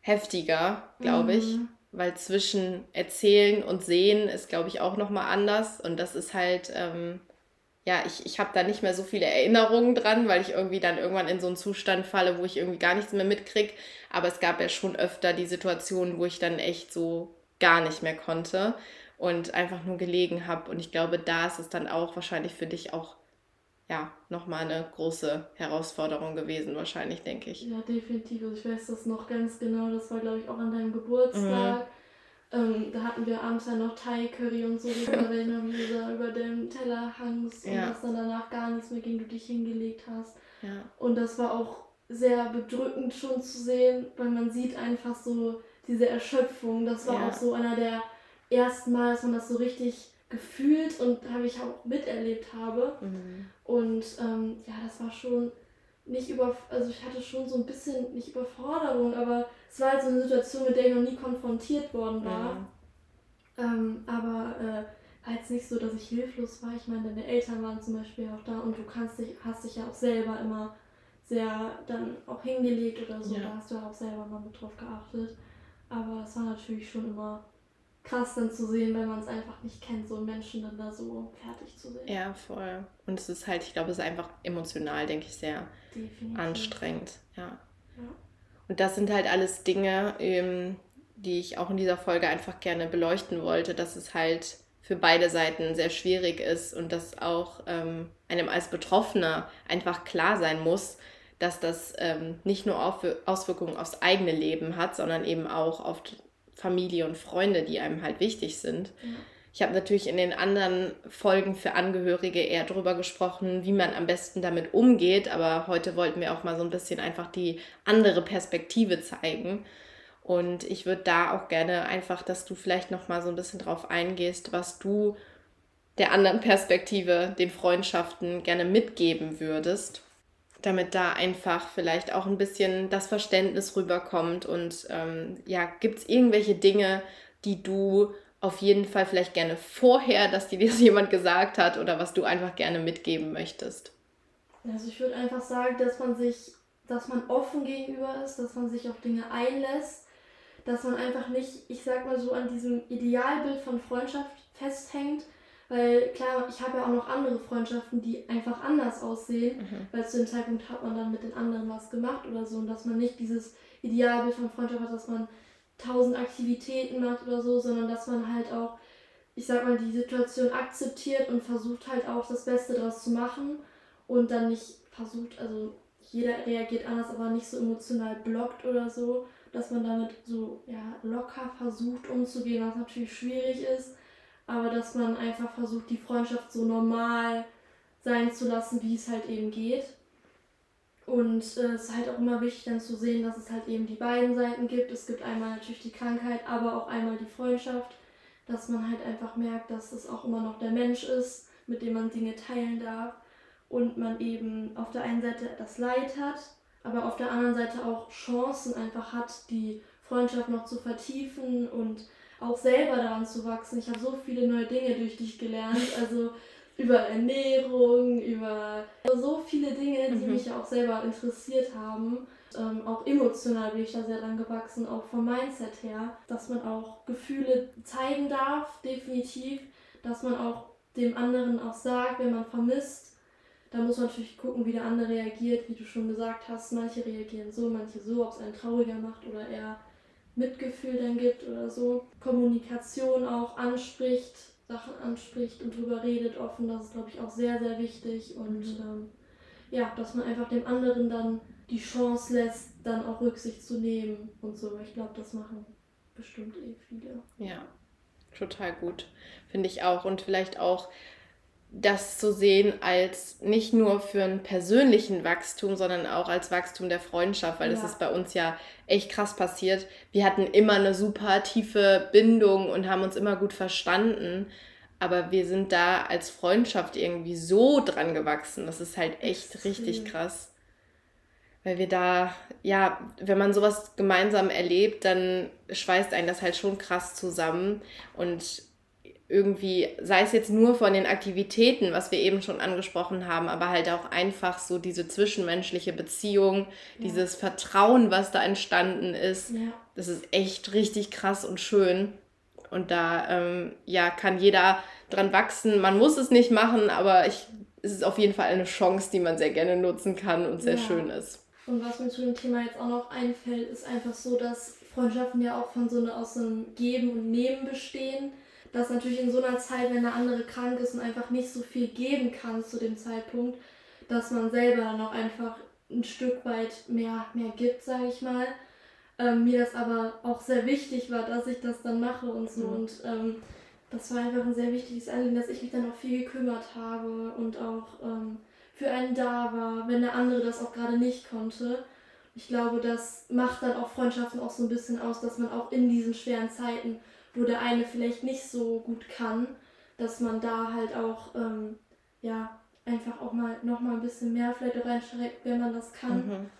[SPEAKER 1] heftiger, glaube mhm. ich weil zwischen Erzählen und Sehen ist, glaube ich, auch nochmal anders. Und das ist halt, ähm, ja, ich, ich habe da nicht mehr so viele Erinnerungen dran, weil ich irgendwie dann irgendwann in so einen Zustand falle, wo ich irgendwie gar nichts mehr mitkriege. Aber es gab ja schon öfter die Situationen, wo ich dann echt so gar nicht mehr konnte und einfach nur gelegen habe. Und ich glaube, da ist es dann auch wahrscheinlich für dich auch ja, nochmal eine große Herausforderung gewesen, wahrscheinlich, denke ich.
[SPEAKER 2] Ja, definitiv. Also ich weiß das noch ganz genau. Das war, glaube ich, auch an deinem Geburtstag. Mhm. Ähm, da hatten wir abends ja noch Thai-Curry und so, wenn du da über dem Teller hangst ja. und dass dann danach gar nichts mehr ging, du dich hingelegt hast.
[SPEAKER 1] Ja.
[SPEAKER 2] Und das war auch sehr bedrückend schon zu sehen, weil man sieht einfach so diese Erschöpfung. Das war ja. auch so einer der ersten Mal, dass man das so richtig gefühlt und habe ich auch miterlebt habe. Mhm. Und ähm, ja, das war schon nicht über, also ich hatte schon so ein bisschen, nicht Überforderung, aber es war halt so eine Situation, mit der ich noch nie konfrontiert worden war. Mhm. Ähm, aber äh, war jetzt nicht so, dass ich hilflos war. Ich meine, deine Eltern waren zum Beispiel auch da und du kannst dich, hast dich ja auch selber immer sehr dann auch hingelegt oder so. Ja. Da hast du auch selber mal mit drauf geachtet. Aber es war natürlich schon immer krass dann zu sehen, wenn man es einfach nicht kennt, so Menschen dann da so fertig zu sehen.
[SPEAKER 1] Ja, voll. Und es ist halt, ich glaube, es ist einfach emotional, denke ich, sehr Definitiv. anstrengend. Ja.
[SPEAKER 2] ja.
[SPEAKER 1] Und das sind halt alles Dinge, ähm, die ich auch in dieser Folge einfach gerne beleuchten wollte, dass es halt für beide Seiten sehr schwierig ist und dass auch ähm, einem als Betroffener einfach klar sein muss, dass das ähm, nicht nur Auswirkungen aufs eigene Leben hat, sondern eben auch auf Familie und Freunde, die einem halt wichtig sind. Ja. Ich habe natürlich in den anderen Folgen für Angehörige eher darüber gesprochen, wie man am besten damit umgeht, aber heute wollten wir auch mal so ein bisschen einfach die andere Perspektive zeigen. Und ich würde da auch gerne einfach, dass du vielleicht noch mal so ein bisschen drauf eingehst, was du der anderen Perspektive, den Freundschaften gerne mitgeben würdest damit da einfach vielleicht auch ein bisschen das Verständnis rüberkommt. Und ähm, ja, gibt es irgendwelche Dinge, die du auf jeden Fall vielleicht gerne vorher, dass dir das jemand gesagt hat oder was du einfach gerne mitgeben möchtest?
[SPEAKER 2] Also ich würde einfach sagen, dass man sich, dass man offen gegenüber ist, dass man sich auf Dinge einlässt, dass man einfach nicht, ich sag mal so, an diesem Idealbild von Freundschaft festhängt, weil klar, ich habe ja auch noch andere Freundschaften, die einfach anders aussehen, mhm. weil zu dem Zeitpunkt hat man dann mit den anderen was gemacht oder so. Und dass man nicht dieses Idealbild von Freundschaft hat, dass man tausend Aktivitäten macht oder so, sondern dass man halt auch, ich sag mal, die Situation akzeptiert und versucht halt auch das Beste daraus zu machen. Und dann nicht versucht, also jeder reagiert anders, aber nicht so emotional blockt oder so, dass man damit so ja, locker versucht umzugehen, was natürlich schwierig ist aber dass man einfach versucht, die Freundschaft so normal sein zu lassen, wie es halt eben geht. Und äh, es ist halt auch immer wichtig dann zu sehen, dass es halt eben die beiden Seiten gibt. Es gibt einmal natürlich die Krankheit, aber auch einmal die Freundschaft, dass man halt einfach merkt, dass es auch immer noch der Mensch ist, mit dem man Dinge teilen darf. Und man eben auf der einen Seite das Leid hat, aber auf der anderen Seite auch Chancen einfach hat, die Freundschaft noch zu vertiefen und auch selber daran zu wachsen. Ich habe so viele neue Dinge durch dich gelernt. Also über Ernährung, über so viele Dinge, die mhm. mich auch selber interessiert haben. Ähm, auch emotional bin ich da sehr dran gewachsen, auch vom Mindset her, dass man auch Gefühle zeigen darf, definitiv, dass man auch dem anderen auch sagt, wenn man vermisst. Da muss man natürlich gucken, wie der andere reagiert, wie du schon gesagt hast. Manche reagieren so, manche so, ob es einen trauriger macht oder eher Mitgefühl dann gibt oder so. Kommunikation auch anspricht, Sachen anspricht und drüber redet offen, das ist, glaube ich, auch sehr, sehr wichtig. Und mhm. ähm, ja, dass man einfach dem anderen dann die Chance lässt, dann auch Rücksicht zu nehmen und so. Ich glaube, das machen bestimmt eh viele.
[SPEAKER 1] Ja, total gut. Finde ich auch. Und vielleicht auch das zu sehen als nicht nur für einen persönlichen Wachstum, sondern auch als Wachstum der Freundschaft, weil ja. das ist bei uns ja echt krass passiert. Wir hatten immer eine super tiefe Bindung und haben uns immer gut verstanden, aber wir sind da als Freundschaft irgendwie so dran gewachsen. Das ist halt echt richtig krass. Weil wir da, ja, wenn man sowas gemeinsam erlebt, dann schweißt einen das halt schon krass zusammen. Und irgendwie, sei es jetzt nur von den Aktivitäten, was wir eben schon angesprochen haben, aber halt auch einfach so diese zwischenmenschliche Beziehung, ja. dieses Vertrauen, was da entstanden ist. Ja. Das ist echt richtig krass und schön. Und da ähm, ja, kann jeder dran wachsen. Man muss es nicht machen, aber ich, es ist auf jeden Fall eine Chance, die man sehr gerne nutzen kann und sehr ja. schön ist.
[SPEAKER 2] Und was mir zu dem Thema jetzt auch noch einfällt, ist einfach so, dass Freundschaften ja auch von so eine, aus so einem Geben und Nehmen bestehen dass natürlich in so einer Zeit, wenn der andere krank ist und einfach nicht so viel geben kann zu dem Zeitpunkt, dass man selber dann auch einfach ein Stück weit mehr, mehr gibt, sage ich mal. Ähm, mir das aber auch sehr wichtig war, dass ich das dann mache und so. Mhm. Und ähm, das war einfach ein sehr wichtiges Anliegen, dass ich mich dann auch viel gekümmert habe und auch ähm, für einen da war, wenn der andere das auch gerade nicht konnte. Ich glaube, das macht dann auch Freundschaften auch so ein bisschen aus, dass man auch in diesen schweren Zeiten wo der eine vielleicht nicht so gut kann, dass man da halt auch, ähm, ja, einfach auch mal noch mal ein bisschen mehr vielleicht reinschreckt, wenn man das kann. Mhm.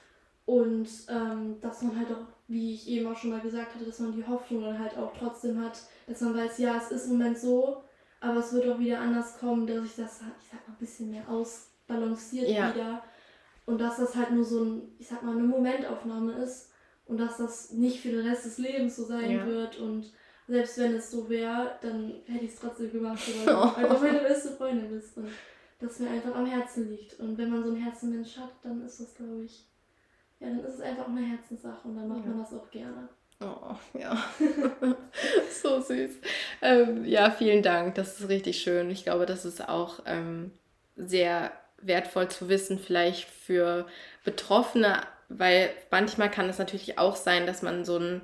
[SPEAKER 2] Und ähm, dass man halt auch, wie ich eben auch schon mal gesagt hatte, dass man die Hoffnung dann halt auch trotzdem hat, dass man weiß, ja, es ist im Moment so, aber es wird auch wieder anders kommen, dass sich das, ich sag mal, ein bisschen mehr ausbalanciert ja. wieder. Und dass das halt nur so ein, ich sag mal, eine Momentaufnahme ist und dass das nicht für den Rest des Lebens so sein ja. wird und selbst wenn es so wäre, dann hätte ich es trotzdem gemacht, weil, weil du meine beste Freundin bist und das mir einfach am Herzen liegt. Und wenn man so einen Herzenmensch hat, dann ist das, glaube ich, ja, dann ist es einfach auch eine Herzenssache und dann macht ja. man das auch gerne.
[SPEAKER 1] Oh, ja. so süß. Ähm, ja, vielen Dank. Das ist richtig schön. Ich glaube, das ist auch ähm, sehr wertvoll zu wissen, vielleicht für Betroffene, weil manchmal kann es natürlich auch sein, dass man so ein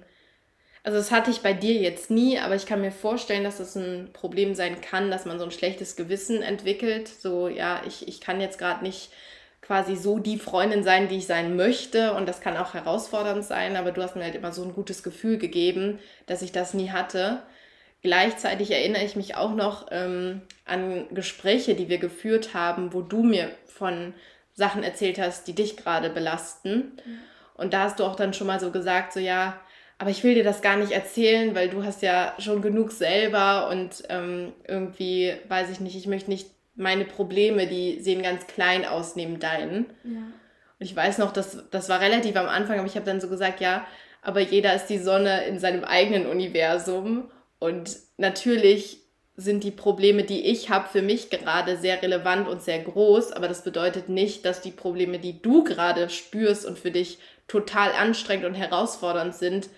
[SPEAKER 1] also das hatte ich bei dir jetzt nie, aber ich kann mir vorstellen, dass es das ein Problem sein kann, dass man so ein schlechtes Gewissen entwickelt. So, ja, ich, ich kann jetzt gerade nicht quasi so die Freundin sein, die ich sein möchte. Und das kann auch herausfordernd sein, aber du hast mir halt immer so ein gutes Gefühl gegeben, dass ich das nie hatte. Gleichzeitig erinnere ich mich auch noch ähm, an Gespräche, die wir geführt haben, wo du mir von Sachen erzählt hast, die dich gerade belasten. Mhm. Und da hast du auch dann schon mal so gesagt, so ja, aber ich will dir das gar nicht erzählen, weil du hast ja schon genug selber und ähm, irgendwie, weiß ich nicht, ich möchte nicht meine Probleme, die sehen ganz klein aus neben deinen. Ja. Und ich weiß noch, das, das war relativ am Anfang, aber ich habe dann so gesagt, ja, aber jeder ist die Sonne in seinem eigenen Universum. Und natürlich sind die Probleme, die ich habe, für mich gerade sehr relevant und sehr groß. Aber das bedeutet nicht, dass die Probleme, die du gerade spürst und für dich total anstrengend und herausfordernd sind,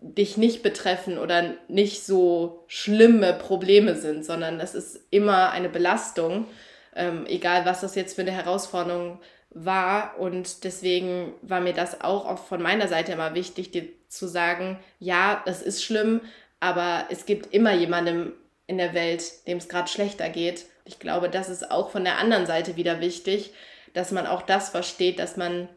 [SPEAKER 1] dich nicht betreffen oder nicht so schlimme Probleme sind, sondern es ist immer eine Belastung, ähm, egal was das jetzt für eine Herausforderung war. Und deswegen war mir das auch, auch von meiner Seite immer wichtig, dir zu sagen, ja, es ist schlimm, aber es gibt immer jemandem in der Welt, dem es gerade schlechter geht. Ich glaube, das ist auch von der anderen Seite wieder wichtig, dass man auch das versteht, dass man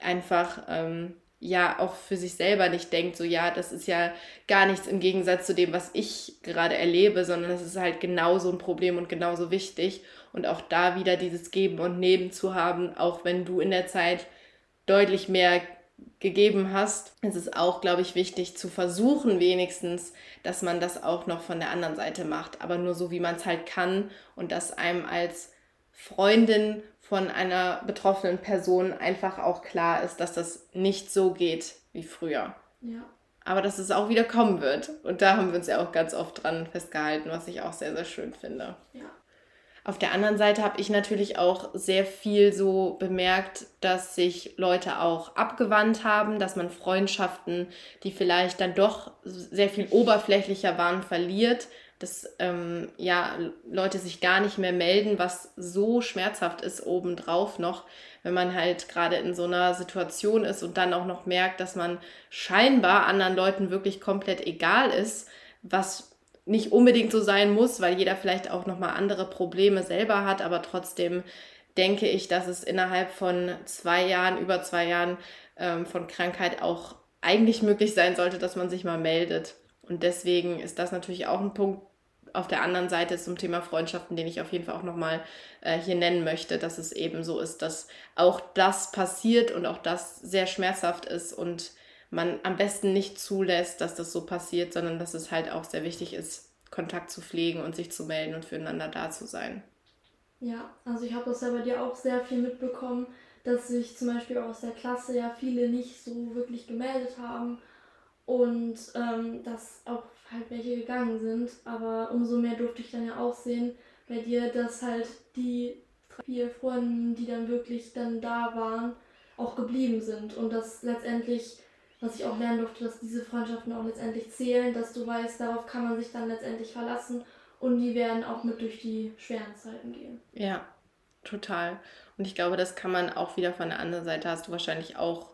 [SPEAKER 1] einfach ähm, ja auch für sich selber nicht denkt, so ja, das ist ja gar nichts im Gegensatz zu dem, was ich gerade erlebe, sondern es ist halt genauso ein Problem und genauso wichtig. Und auch da wieder dieses Geben und Nehmen zu haben, auch wenn du in der Zeit deutlich mehr gegeben hast, ist es auch, glaube ich, wichtig zu versuchen wenigstens, dass man das auch noch von der anderen Seite macht, aber nur so, wie man es halt kann und dass einem als Freundin von einer betroffenen Person einfach auch klar ist, dass das nicht so geht wie früher. Ja. Aber dass es auch wieder kommen wird. Und da haben wir uns ja auch ganz oft dran festgehalten, was ich auch sehr, sehr schön finde. Ja. Auf der anderen Seite habe ich natürlich auch sehr viel so bemerkt, dass sich Leute auch abgewandt haben, dass man Freundschaften, die vielleicht dann doch sehr viel oberflächlicher waren, verliert, dass ähm, ja, Leute sich gar nicht mehr melden, was so schmerzhaft ist obendrauf noch, wenn man halt gerade in so einer Situation ist und dann auch noch merkt, dass man scheinbar anderen Leuten wirklich komplett egal ist, was nicht unbedingt so sein muss, weil jeder vielleicht auch nochmal andere Probleme selber hat, aber trotzdem denke ich, dass es innerhalb von zwei Jahren, über zwei Jahren ähm, von Krankheit auch eigentlich möglich sein sollte, dass man sich mal meldet. Und deswegen ist das natürlich auch ein Punkt auf der anderen Seite zum Thema Freundschaften, den ich auf jeden Fall auch nochmal äh, hier nennen möchte, dass es eben so ist, dass auch das passiert und auch das sehr schmerzhaft ist und man am besten nicht zulässt, dass das so passiert, sondern dass es halt auch sehr wichtig ist, Kontakt zu pflegen und sich zu melden und füreinander da zu sein.
[SPEAKER 2] Ja, also ich habe das ja bei dir auch sehr viel mitbekommen, dass sich zum Beispiel aus der Klasse ja viele nicht so wirklich gemeldet haben und ähm, dass auch halt welche gegangen sind. Aber umso mehr durfte ich dann ja auch sehen bei dir, dass halt die vier Freunde, die dann wirklich dann da waren, auch geblieben sind und dass letztendlich was ich auch lernen durfte, dass diese Freundschaften auch letztendlich zählen, dass du weißt, darauf kann man sich dann letztendlich verlassen und die werden auch mit durch die schweren Zeiten gehen.
[SPEAKER 1] Ja, total. Und ich glaube, das kann man auch wieder von der anderen Seite, hast du wahrscheinlich auch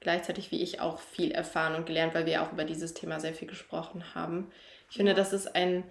[SPEAKER 1] gleichzeitig wie ich auch viel erfahren und gelernt, weil wir auch über dieses Thema sehr viel gesprochen haben. Ich finde, das ist ein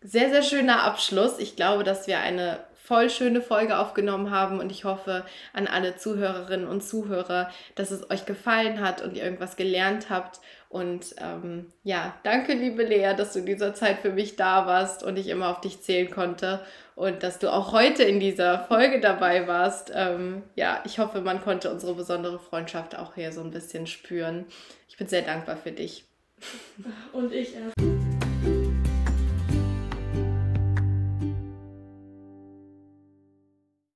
[SPEAKER 1] sehr, sehr schöner Abschluss. Ich glaube, dass wir eine voll schöne Folge aufgenommen haben und ich hoffe an alle Zuhörerinnen und Zuhörer, dass es euch gefallen hat und ihr irgendwas gelernt habt. Und ähm, ja, danke, liebe Lea, dass du in dieser Zeit für mich da warst und ich immer auf dich zählen konnte und dass du auch heute in dieser Folge dabei warst. Ähm, ja, ich hoffe, man konnte unsere besondere Freundschaft auch hier so ein bisschen spüren. Ich bin sehr dankbar für dich.
[SPEAKER 2] Und ich erst.